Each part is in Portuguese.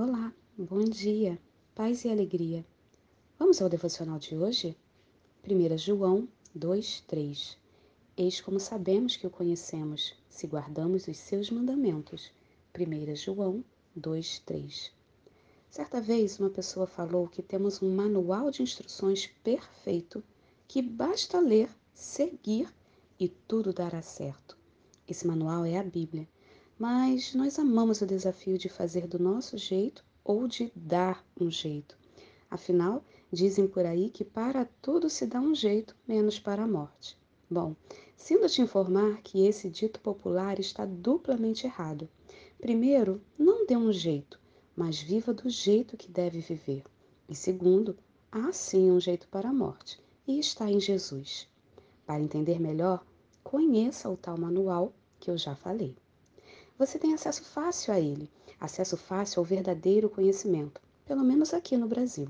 Olá, bom dia, paz e alegria. Vamos ao devocional de hoje? 1 João 2, 3 Eis como sabemos que o conhecemos, se guardamos os seus mandamentos. 1 João 2, 3 Certa vez uma pessoa falou que temos um manual de instruções perfeito que basta ler, seguir e tudo dará certo. Esse manual é a Bíblia mas nós amamos o desafio de fazer do nosso jeito ou de dar um jeito. Afinal, dizem por aí que para tudo se dá um jeito, menos para a morte. Bom, sinto te informar que esse dito popular está duplamente errado. Primeiro, não dê um jeito, mas viva do jeito que deve viver. E segundo, há sim um jeito para a morte, e está em Jesus. Para entender melhor, conheça o tal manual que eu já falei você tem acesso fácil a ele, acesso fácil ao verdadeiro conhecimento, pelo menos aqui no Brasil.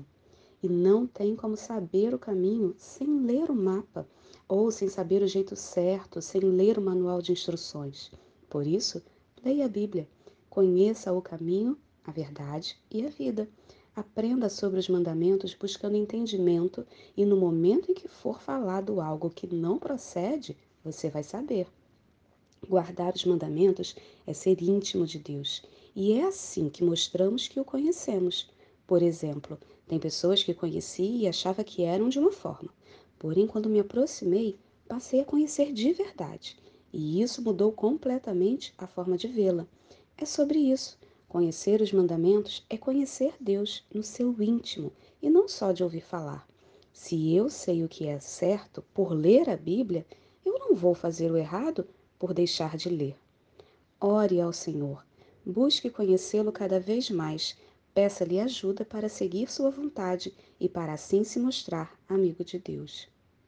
E não tem como saber o caminho sem ler o mapa, ou sem saber o jeito certo, sem ler o manual de instruções. Por isso, leia a Bíblia, conheça o caminho, a verdade e a vida. Aprenda sobre os mandamentos buscando entendimento e no momento em que for falado algo que não procede, você vai saber. Guardar os mandamentos é ser íntimo de Deus, e é assim que mostramos que o conhecemos. Por exemplo, tem pessoas que conheci e achava que eram de uma forma, porém, quando me aproximei, passei a conhecer de verdade, e isso mudou completamente a forma de vê-la. É sobre isso. Conhecer os mandamentos é conhecer Deus no seu íntimo e não só de ouvir falar. Se eu sei o que é certo por ler a Bíblia, eu não vou fazer o errado por deixar de ler. Ore ao Senhor, busque conhecê-lo cada vez mais, peça-lhe ajuda para seguir sua vontade e para assim se mostrar amigo de Deus.